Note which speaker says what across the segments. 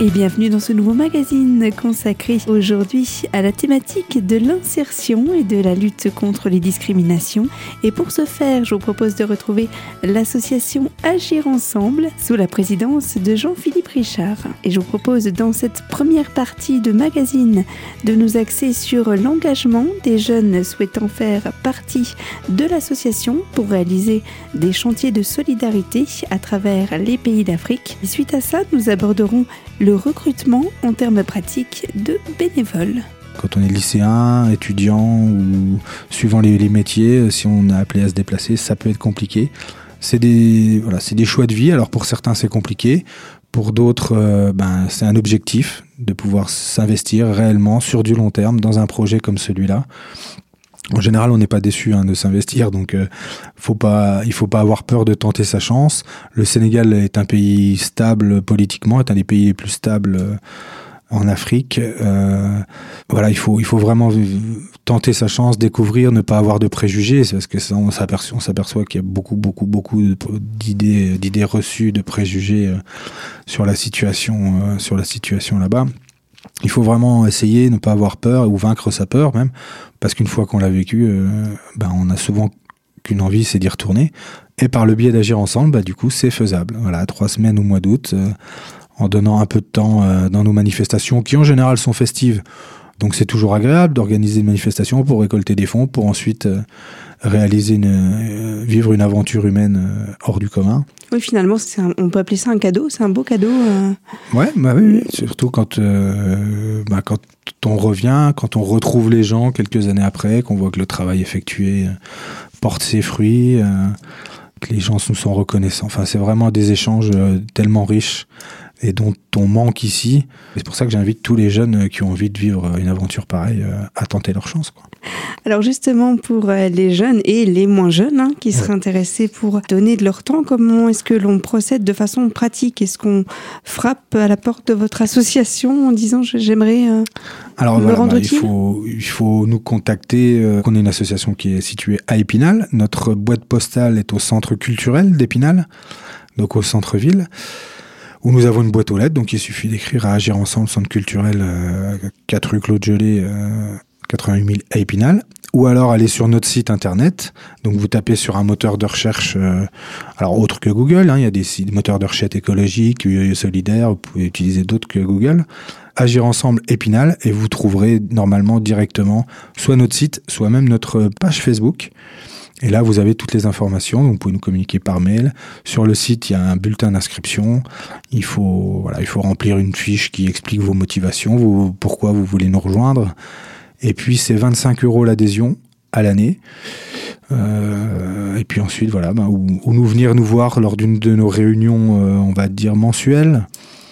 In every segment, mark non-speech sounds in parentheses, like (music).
Speaker 1: et bienvenue dans ce nouveau magazine consacré aujourd'hui à la thématique de l'insertion et de la lutte contre les discriminations. Et pour ce faire, je vous propose de retrouver l'association Agir Ensemble sous la présidence de Jean-Philippe Richard. Et je vous propose dans cette première partie de magazine de nous axer sur l'engagement des jeunes souhaitant faire partie de l'association pour réaliser des chantiers de solidarité à travers les pays d'Afrique. Suite à ça, nous aborderons le recrutement en termes pratiques de bénévoles.
Speaker 2: Quand on est lycéen, étudiant ou suivant les, métiers, si on est appelé à se déplacer, ça peut être compliqué. C'est des, voilà, c'est des choix de vie. Alors pour certains, c'est compliqué. Pour d'autres, euh, ben, c'est un objectif de pouvoir s'investir réellement sur du long terme dans un projet comme celui-là. En général, on n'est pas déçu hein, de s'investir, donc euh, faut pas, il faut pas avoir peur de tenter sa chance. Le Sénégal est un pays stable politiquement, est un des pays les plus stables euh, en Afrique. Euh, voilà, il faut, vraiment tenter sa chance, découvrir, ne pas avoir de préjugés, parce que ça, on s'aperçoit, qu'il y a beaucoup, beaucoup, beaucoup d'idées, d'idées reçues, de préjugés sur la situation, sur la situation là-bas il faut vraiment essayer, ne pas avoir peur ou vaincre sa peur même, parce qu'une fois qu'on l'a vécu, euh, ben on a souvent qu'une envie, c'est d'y retourner. Et par le biais d'agir ensemble, bah, du coup, c'est faisable. Voilà, trois semaines au mois d'août, euh, en donnant un peu de temps euh, dans nos manifestations, qui en général sont festives. Donc c'est toujours agréable d'organiser une manifestation pour récolter des fonds, pour ensuite réaliser une, vivre une aventure humaine hors du commun.
Speaker 1: Oui, finalement, on peut appeler ça un cadeau, c'est un beau cadeau. Euh.
Speaker 2: Ouais, bah oui, surtout quand, euh, bah, quand on revient, quand on retrouve les gens quelques années après, qu'on voit que le travail effectué euh, porte ses fruits, que les gens nous sont reconnaissants. Enfin, c'est vraiment des échanges tellement riches et dont on manque ici. C'est pour ça que j'invite tous les jeunes qui ont envie de vivre une aventure pareille euh, à tenter leur chance. Quoi.
Speaker 1: Alors justement, pour euh, les jeunes et les moins jeunes hein, qui seraient intéressés pour donner de leur temps, comment est-ce que l'on procède de façon pratique? Est-ce qu'on frappe à la porte de votre association en disant j'aimerais euh,
Speaker 2: Alors me rendre bah, il, faut, il faut nous contacter. on est une association qui est située à Épinal. Notre boîte postale est au centre culturel d'Épinal, donc au centre-ville où nous avons une boîte aux lettres. Donc il suffit d'écrire à Agir Ensemble, Centre culturel, euh, 4 rue Claude Gelé, euh, 88 000 à Épinal. Ou alors aller sur notre site internet. Donc vous tapez sur un moteur de recherche, euh, alors autre que Google. Hein, il y a des, moteurs de recherche écologiques, solidaires. Vous pouvez utiliser d'autres que Google. Agir ensemble Épinal et vous trouverez normalement directement soit notre site, soit même notre page Facebook. Et là, vous avez toutes les informations. Vous pouvez nous communiquer par mail. Sur le site, il y a un bulletin d'inscription. Il faut, voilà, il faut remplir une fiche qui explique vos motivations, pourquoi vous voulez nous rejoindre. Et puis, c'est 25 euros l'adhésion à l'année. Euh, et puis ensuite, voilà, bah, ou, nous venir nous voir lors d'une de nos réunions, euh, on va dire mensuelles.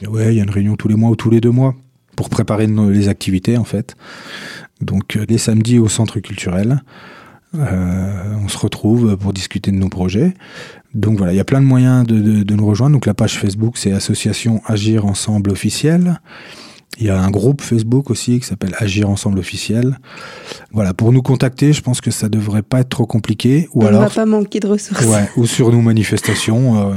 Speaker 2: Ouais, il y a une réunion tous les mois ou tous les deux mois pour préparer les activités en fait. Donc euh, les samedis au centre culturel. Euh, on se retrouve pour discuter de nos projets. Donc voilà, il y a plein de moyens de, nous rejoindre. Donc la page Facebook, c'est Association Agir Ensemble Officiel. Il y a un groupe Facebook aussi qui s'appelle Agir Ensemble Officiel. Voilà, pour nous contacter, je pense que ça devrait pas être trop compliqué.
Speaker 1: Ou on alors, va pas manquer de ressources.
Speaker 2: Ouais, ou sur nos manifestations. Euh,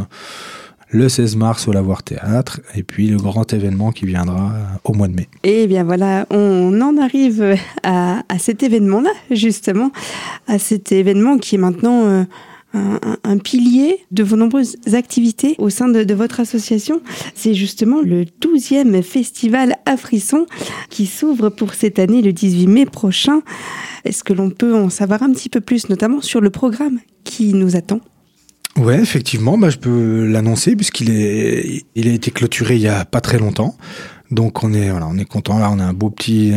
Speaker 2: le 16 mars au Lavoir Théâtre et puis le grand événement qui viendra euh, au mois de mai.
Speaker 1: Et eh bien voilà, on en arrive à, cet événement-là, justement, à cet événement qui est maintenant euh, un, pilier de vos nombreuses activités au sein de, votre association. C'est justement le 12e festival à Frisson qui s'ouvre pour cette année le 18 mai prochain. Est-ce que l'on peut en savoir un petit peu plus, notamment sur le programme qui nous attend?
Speaker 2: Ouais, effectivement, bah, je peux l'annoncer puisqu'il est, il a été clôturé il y a pas très longtemps. Donc on est, voilà, on est content. Là, on a un beau petit,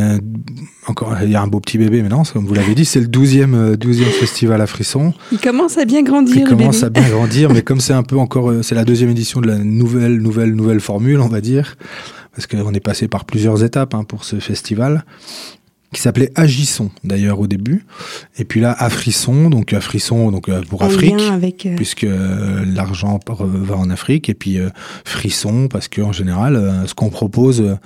Speaker 2: encore, il y a un beau petit bébé maintenant, comme vous l'avez dit, c'est le 12e, 12e euh, festival à Frisson.
Speaker 1: Il commence à bien grandir.
Speaker 2: Il commence à bien (laughs) grandir, mais comme c'est un peu encore, euh, c'est la deuxième édition de la nouvelle, nouvelle, nouvelle formule, on va dire, parce qu'on est passé par plusieurs étapes hein, pour ce festival qui s'appelait Agisson d'ailleurs au début. Et puis là Afrisson donc Afrisson donc euh, pour Afrique avec, euh, puisque euh, l'argent va en Afrique. Et puis frisson parce que en général ce qu'on propose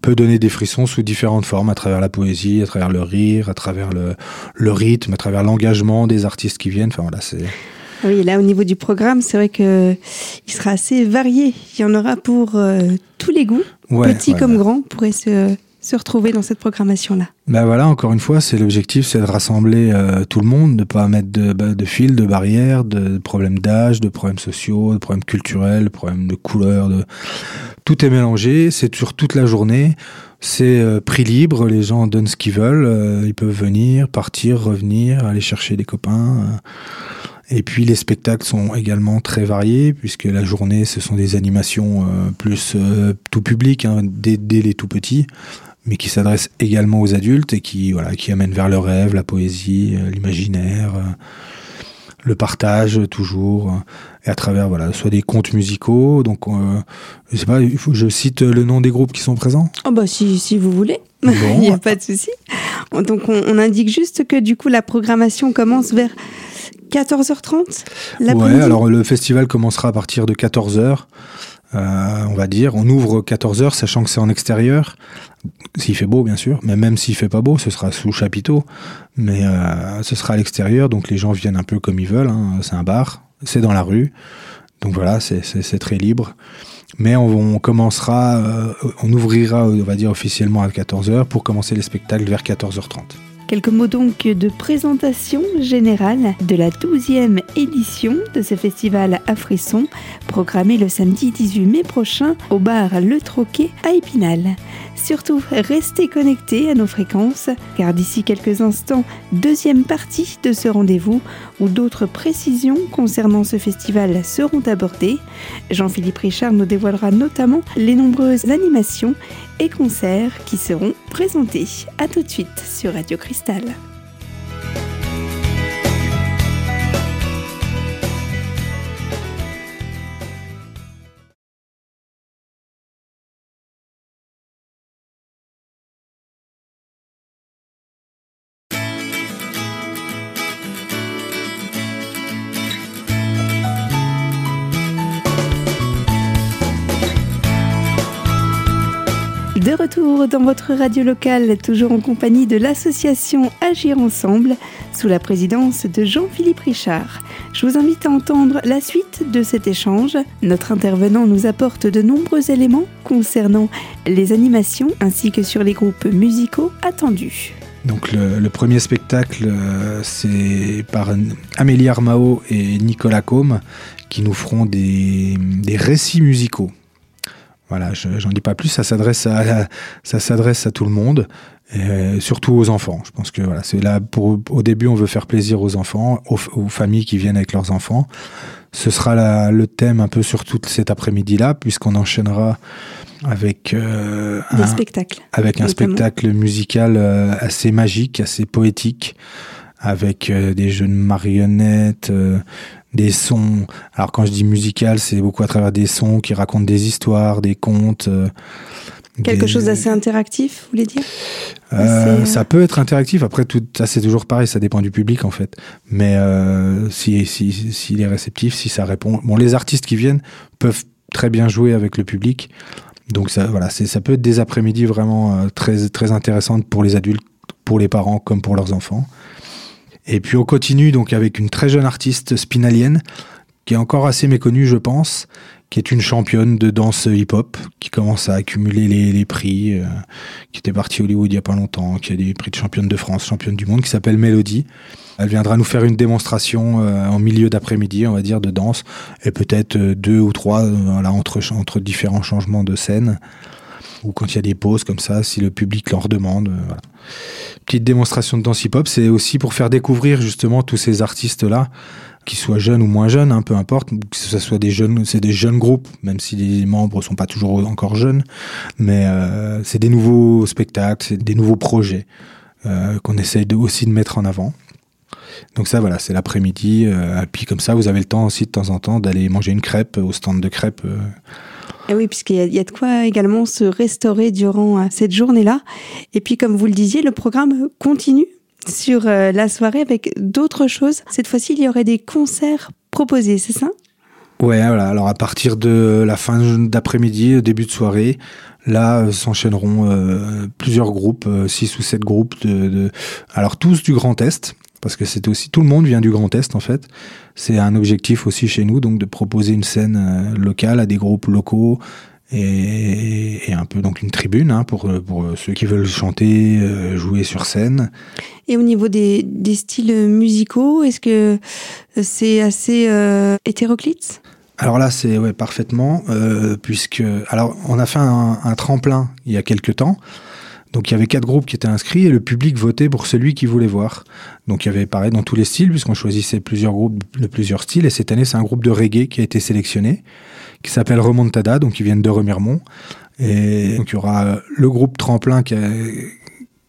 Speaker 2: peut donner des frissons sous différentes formes à travers la poésie à travers le rire à travers le, le rythme à travers l'engagement des artistes qui viennent. Enfin voilà c'est
Speaker 1: Oui, là au niveau du programme, c'est vrai que il sera assez varié. Il y en aura pour tous les goûts, petits comme grands, pourraient se se retrouver dans cette programmation-là
Speaker 2: Ben voilà, encore une fois, c'est l'objectif, c'est de rassembler euh, tout le monde, de pas mettre de, bah, de fils, de barrières, de, problèmes d'âge, de problèmes sociaux, de problèmes culturels, de problèmes de couleur. De... Tout est mélangé, c'est sur toute la journée. C'est euh, prix libre, les gens donnent ce qu'ils veulent, euh, ils peuvent venir, partir, revenir, aller chercher des copains. Et puis les spectacles sont également très variés puisque la journée ce sont des animations plus tout public hein, dès, les tout petits mais qui s'adresse également aux adultes et qui, voilà, qui amène vers le rêve, la poésie, euh, l'imaginaire, euh, le partage toujours, euh, et à travers voilà, soit des contes musicaux. Donc, je sais pas, il faut que je cite le nom des groupes qui sont présents.
Speaker 1: Oh bah si, si vous voulez, (laughs) il n'y a pas de souci. Donc on, indique juste que du coup la programmation commence vers 14h30
Speaker 2: Ouais, alors le festival commencera à partir de 14h. Euh, on va dire. On ouvre 14 heures, sachant que c'est en extérieur, s'il fait beau bien sûr, mais même s'il fait pas beau, ce sera sous chapiteau, mais euh, ce sera à l'extérieur, donc les gens viennent un peu comme ils veulent. Hein. C'est un bar, c'est dans la rue, donc voilà, c'est très libre. Mais on, commencera, euh, on ouvrira, on va dire officiellement à 14 heures pour commencer les spectacles vers 14h30.
Speaker 1: Quelques mots donc de présentation générale de la 12e édition de ce festival à frissons, programmé le samedi 18 mai prochain au bar Le Troquet à Épinal. Surtout, restez connectés à nos fréquences, car d'ici quelques instants, deuxième partie de ce rendez-vous, où d'autres précisions concernant ce festival seront abordées. Jean-Philippe Richard nous dévoilera notamment les nombreuses animations et concerts qui seront présentés. A tout de suite sur Radio Cristal. De retour dans votre radio locale, toujours en compagnie de l'association Agir Ensemble, sous la présidence de Jean-Philippe Richard. Je vous invite à entendre la suite de cet échange. Notre intervenant nous apporte de nombreux éléments concernant les animations ainsi que sur les groupes musicaux attendus.
Speaker 2: Donc le, premier spectacle, euh, c'est par Amélie Armao et Nicolas Combe qui nous feront des récits musicaux. Voilà, j'en dis pas plus. Ça s'adresse à, ça s'adresse à tout le monde, et surtout aux enfants. Je pense que voilà, c'est là pour. Au début, on veut faire plaisir aux enfants, aux, familles qui viennent avec leurs enfants. Ce sera le thème un peu sur tout cet après-midi-là, puisqu'on enchaînera avec
Speaker 1: euh, un, spectacles,
Speaker 2: avec un spectacle musical euh, assez magique, assez poétique, avec euh, des jeunes marionnettes, des sons. Alors quand je dis musical, c'est beaucoup à travers des sons qui racontent des histoires, des contes. Euh,
Speaker 1: Quelque chose d'assez interactif, vous voulez dire?
Speaker 2: Euh, Ça peut être interactif. Après, tout ça c'est toujours pareil. Ça dépend du public en fait. Mais euh, si s'il si, est réceptif, si ça répond. Bon, les artistes qui viennent peuvent très bien jouer avec le public. Donc ça, voilà, ça peut être des après-midi vraiment très très intéressantes pour les adultes, pour les parents comme pour leurs enfants. Et puis on continue donc avec une très jeune artiste spinalienne, qui est encore assez méconnue, je pense, qui est une championne de danse hip-hop, qui commence à accumuler les, prix, euh, qui était partie Hollywood il y a pas longtemps, qui a des prix de championne de France, championne du monde, qui s'appelle Mélodie. Elle viendra nous faire une démonstration euh, en milieu d'après-midi, on va dire, de danse, et peut-être euh, deux ou trois, voilà, entre, entre différents changements de scène ou quand il y a des pauses comme ça, si le public leur demande. Euh, Petite démonstration de danse hip-hop, c'est aussi pour faire découvrir justement tous ces artistes-là, qu'ils soient jeunes ou moins jeunes, hein, peu importe, que ce soit des jeunes, c'est des jeunes groupes, même si les membres sont pas toujours encore jeunes, mais euh, c'est des nouveaux spectacles, c'est des nouveaux projets euh, qu'on essaye aussi de mettre en avant. Donc ça, voilà, c'est l'après-midi. et puis comme ça, vous avez le temps aussi de temps en temps d'aller manger une crêpe au stand de crêpes
Speaker 1: eh oui, puisqu'il y, a de quoi également se restaurer durant euh, cette journée-là. Et puis, comme vous le disiez, le programme continue sur euh, la soirée avec d'autres choses. Cette fois-ci, il y aurait des concerts proposés, c'est ça?
Speaker 2: Ouais, voilà. Alors à partir de la fin d'après-midi, début de soirée, là euh, s'enchaîneront plusieurs groupes, six ou sept groupes de, alors tous du Grand Est. parce que c'est aussi tout le monde vient du Grand Est en fait. C'est un objectif aussi chez nous, donc de proposer une scène euh, locale à des groupes locaux et, un peu donc une tribune hein, pour, pour ceux qui veulent chanter, euh, jouer sur scène.
Speaker 1: Et au niveau des, des styles musicaux, est-ce que c'est assez euh, hétéroclite?
Speaker 2: Alors là, c'est ouais, parfaitement, euh, puisque alors on a fait un, un, tremplin il y a quelques temps. Donc il y avait quatre groupes qui étaient inscrits et le public votait pour celui qu'il voulait voir. Donc il y avait pareil dans tous les styles, puisqu'on choisissait plusieurs groupes de plusieurs styles. Et cette année, c'est un groupe de reggae qui a été sélectionné, qui s'appelle Remontada, donc ils viennent de Remiremont. Et donc il y aura le groupe Tremplin qui a,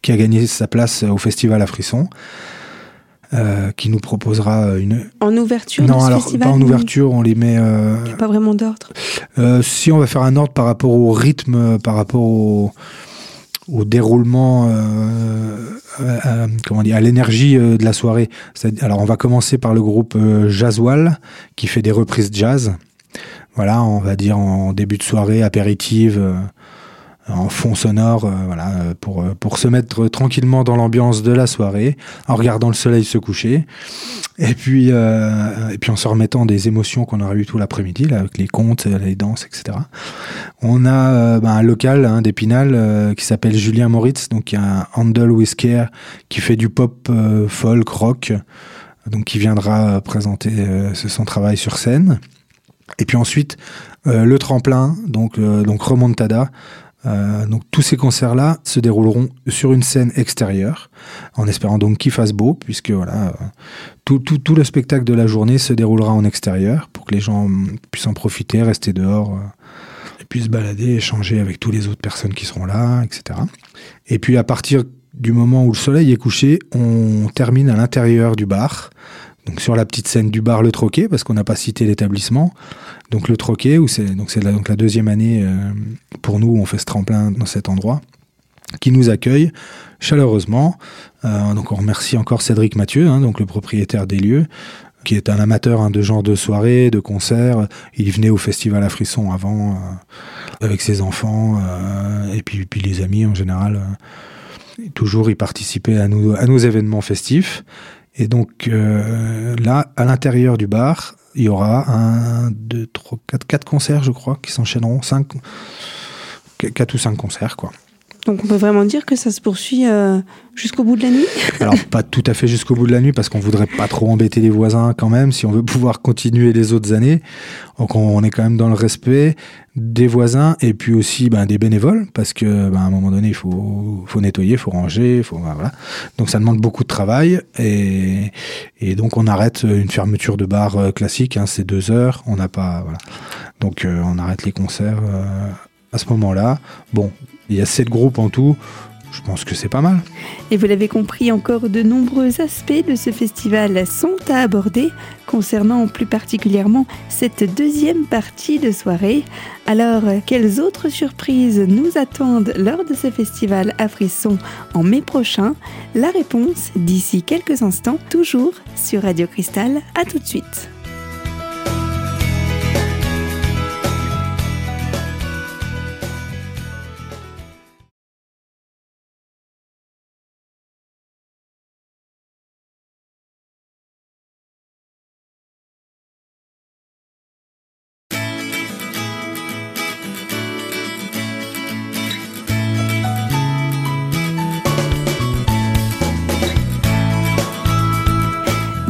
Speaker 2: qui a gagné sa place au festival à Frisson. Euh, qui nous proposera une.
Speaker 1: En ouverture
Speaker 2: Non,
Speaker 1: de ce
Speaker 2: alors
Speaker 1: festival,
Speaker 2: pas en ouverture, on les met. Euh...
Speaker 1: Il n'y a pas vraiment d'ordre.
Speaker 2: Euh, si on va faire un ordre par rapport au rythme, par rapport au, au déroulement, euh, dire, à l'énergie euh, de la soirée. Alors on va commencer par le groupe euh, Jazzwall qui fait des reprises jazz. Voilà, on va dire en début de soirée apéritive en fond sonore, euh, euh, pour, euh, pour se mettre tranquillement dans l'ambiance de la soirée, en regardant le soleil se coucher, et puis, en se remettant des émotions qu'on aura eu tout l'après-midi, avec les contes, les danses, etc. On a ben, un local hein, d'Épinal qui s'appelle Julien Moritz, donc un Handle with qui fait du pop, folk, rock, donc qui viendra présenter son travail sur scène. Et puis ensuite, le tremplin, donc, donc Remontada, euh, donc tous ces concerts-là se dérouleront sur une scène extérieure, en espérant donc qu'il fasse beau, puisque voilà, euh, tout, le spectacle de la journée se déroulera en extérieur pour que les gens puissent en profiter, rester dehors, euh, et puissent se balader, échanger avec toutes les autres personnes qui seront là, etc. Et puis à partir du moment où le soleil est couché, on termine à l'intérieur du bar sur la petite scène du bar Le Troquet, parce qu'on n'a pas cité l'établissement. Donc Le Troquet, où c'est donc la, donc la deuxième année euh, pour nous, on fait ce tremplin dans cet endroit, qui nous accueille chaleureusement. Euh, donc on remercie encore Cédric Mathieu, hein, donc le propriétaire des lieux, qui est un amateur hein, de genre de soirée, de concert. Il venait au festival à Frisson avant euh, avec ses enfants et puis, puis les amis en général. toujours, il participait à nos événements festifs. Et donc euh, là, à l'intérieur du bar, il y aura un, deux, trois, quatre, quatre concerts, je crois, qui s'enchaîneront, cinq, quatre ou cinq concerts, quoi.
Speaker 1: Donc on peut vraiment dire que ça se poursuit euh, jusqu'au bout de la nuit (laughs)
Speaker 2: Alors pas tout à fait jusqu'au bout de la nuit parce qu'on voudrait pas trop embêter les voisins quand même si on veut pouvoir continuer les autres années. Donc on est quand même dans le respect des voisins et puis aussi ben, des bénévoles parce que ben, à un moment donné il faut, nettoyer, il faut ranger, faut ben, voilà. Donc ça demande beaucoup de travail et, donc on arrête une fermeture de bar euh, classique, hein, c'est deux heures, on n'a pas. Donc euh, on arrête les concerts à ce moment-là. Bon, il y a sept groupes en tout. Je pense que c'est pas mal.
Speaker 1: Et vous l'avez compris, encore de nombreux aspects de ce festival sont à aborder concernant plus particulièrement cette deuxième partie de soirée. Alors, quelles autres surprises nous attendent lors de ce festival à Frisson en mai prochain? La réponse d'ici quelques instants, toujours sur Radio Cristal. À tout de suite.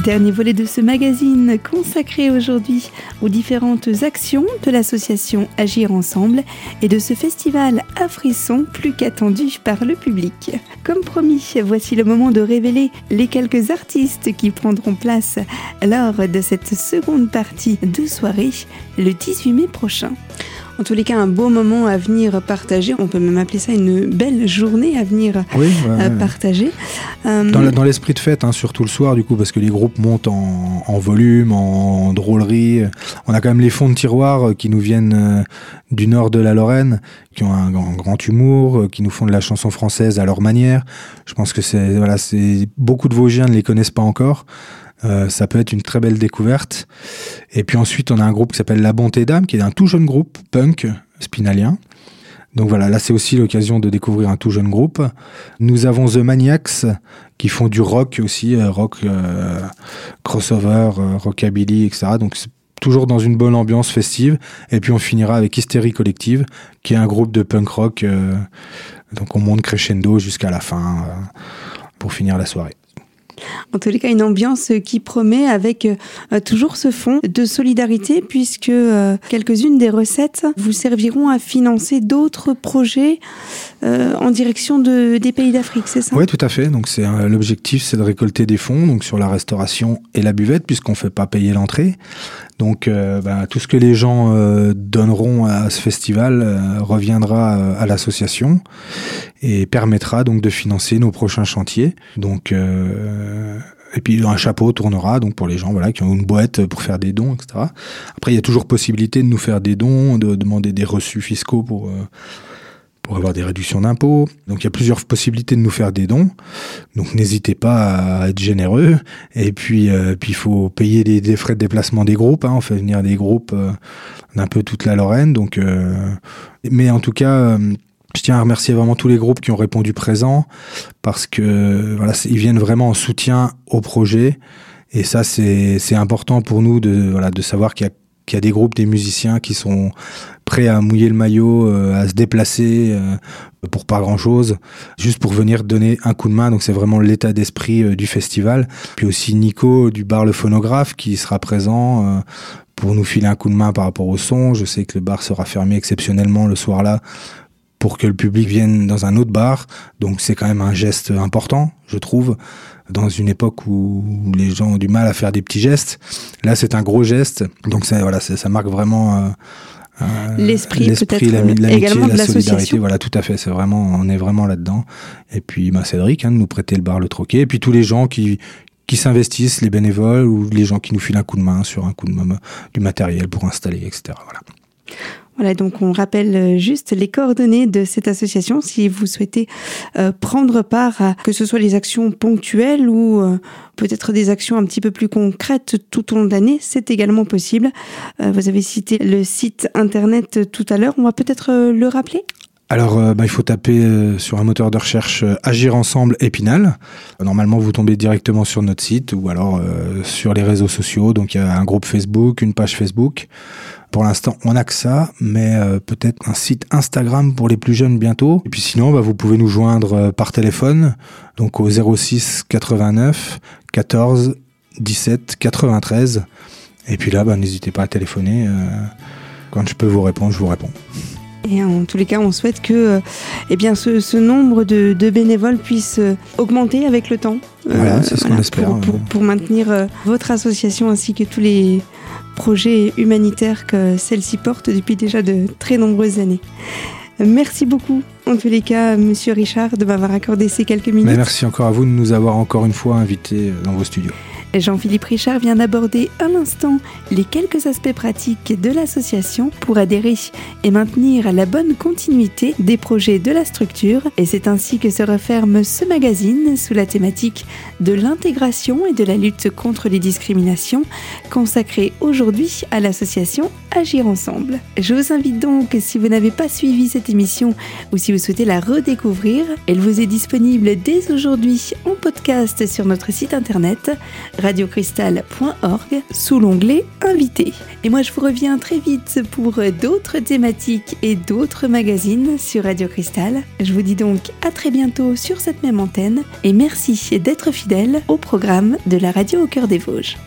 Speaker 1: Dernier volet de ce magazine consacré aujourd'hui aux différentes actions de l'association Agir Ensemble et de ce festival à frissons plus qu'attendu par le public. Comme promis, voici le moment de révéler les quelques artistes qui prendront place lors de cette seconde partie de soirée le 18 mai prochain en tous les cas un beau moment à venir partager. On peut même appeler ça une belle journée à venir euh, partager.
Speaker 2: Euh, dans l'esprit de fête, hein, surtout le soir, du coup, parce que les groupes montent en, volume, en, drôlerie. On a quand même les fonds de tiroir qui nous viennent euh, du nord de la Lorraine, qui ont un, grand humour, qui nous font de la chanson française à leur manière. Je pense que c'est voilà, c'est beaucoup de Vosgiens ne les connaissent pas encore. Euh, ça peut être une très belle découverte. Et puis ensuite, on a un groupe qui s'appelle La Bonté d'âme, qui est un tout jeune groupe punk spinalien. Donc voilà, là c'est aussi l'occasion de découvrir un tout jeune groupe. Nous avons The Maniacs qui font du rock aussi, euh, rock euh, crossover, euh, rockabilly, etc. Donc toujours dans une bonne ambiance festive. Et puis on finira avec Hystérie Collective, qui est un groupe de punk rock. donc on monte crescendo jusqu'à la fin pour finir la soirée.
Speaker 1: En tous les cas, une ambiance qui promet avec euh, toujours ce fond de solidarité puisque euh, quelques-unes des recettes vous serviront à financer d'autres projets euh, en direction de, des pays d'Afrique, c'est ça?
Speaker 2: Oui, tout à fait. Donc c'est l'objectif, c'est de récolter des fonds sur la restauration et la buvette puisqu'on ne fait pas payer l'entrée. Donc bah, tout ce que les gens donneront à ce festival reviendra à l'association et permettra donc de financer nos prochains chantiers. Donc euh, et puis un chapeau tournera donc pour les gens voilà qui ont une boîte pour faire des dons etc. Après il y a toujours possibilité de nous faire des dons, de demander des reçus fiscaux pour euh, pour avoir des réductions d'impôts. Donc il y a plusieurs possibilités de nous faire des dons. Donc n'hésitez pas à être généreux. Et puis euh, puis il faut payer les, frais de déplacement des groupes. Hein. On fait venir des groupes d'un peu toute la Lorraine. Donc mais en tout cas je tiens à remercier vraiment tous les groupes qui ont répondu présent parce que voilà, ils viennent vraiment en soutien au projet et ça c'est important pour nous de voilà de savoir qu'il y a qu'il y a des groupes, des musiciens qui sont prêts à mouiller le maillot, euh, à se déplacer euh, pour pas grand chose, juste pour venir donner un coup de main. Donc c'est vraiment l'état d'esprit euh, du festival. Puis aussi Nico du bar Le Phonographe qui sera présent pour nous filer un coup de main par rapport au son. Je sais que le bar sera fermé exceptionnellement le soir-là pour que le public vienne dans un autre bar. Donc c'est quand même un geste important, je trouve, dans une époque où les gens ont du mal à faire des petits gestes. Là, c'est un gros geste. Donc ça, voilà, ça, marque vraiment euh,
Speaker 1: euh, l'esprit, l'esprit, l'amitié, la, solidarité.
Speaker 2: Voilà, tout à fait. C'est vraiment, on est vraiment là-dedans. Et puis, bah, Cédric, hein, de nous prêter le bar, le troquet. Et puis tous les gens qui qui s'investissent, les bénévoles ou les gens qui nous filent un coup de main sur un coup de main, du matériel pour installer, etc. Voilà.
Speaker 1: Voilà, donc on rappelle euh, juste les coordonnées de cette association si vous souhaitez euh, prendre part à que ce soit les actions ponctuelles ou euh, peut-être des actions un petit peu plus concrètes tout au long de l'année, c'est également possible. vous avez cité le site internet tout à l'heure, on va peut-être le rappeler?
Speaker 2: Alors, bah, il faut taper sur un moteur de recherche Agir ensemble Épinal. Normalement, vous tombez directement sur notre site ou alors sur les réseaux sociaux. Donc, il y a un groupe Facebook, une page Facebook. Pour l'instant, on n'a que ça, mais euh, peut-être un site Instagram pour les plus jeunes bientôt. Et puis sinon, bah, vous pouvez nous joindre euh, par téléphone, donc au 06 89 14 17 93. Et puis là, bah, n'hésitez pas à téléphoner. Euh, quand je peux vous répondre, je vous réponds.
Speaker 1: Et en tous les cas, on souhaite que eh bien, ce, nombre de, bénévoles puisse augmenter avec le temps.
Speaker 2: Voilà, c'est ce qu'on espère.
Speaker 1: pour, maintenir votre association ainsi que tous les projet humanitaire que celle-ci porte depuis déjà de très nombreuses années. Merci beaucoup, en tous les cas, Monsieur Richard, de m'avoir accordé ces quelques minutes.
Speaker 2: merci encore à vous de nous avoir encore une fois invités dans vos studios.
Speaker 1: Jean-Philippe Richard vient d'aborder un instant les quelques aspects pratiques de l'association pour adhérer et maintenir la bonne continuité des projets de la structure. Et c'est ainsi que se referme ce magazine sous la thématique de l'intégration et de la lutte contre les discriminations, consacré aujourd'hui à l'association Agir Ensemble. Je vous invite donc, si vous n'avez pas suivi cette émission ou si vous souhaitez la redécouvrir, elle vous est disponible dès aujourd'hui en podcast sur notre site internet radiocristal.org sous l'onglet Invité. Et moi je vous reviens très vite pour d'autres thématiques et d'autres magazines sur Radio Cristal. Je vous dis donc à très bientôt sur cette même antenne et merci d'être fidèle au programme de la radio au cœur des Vosges.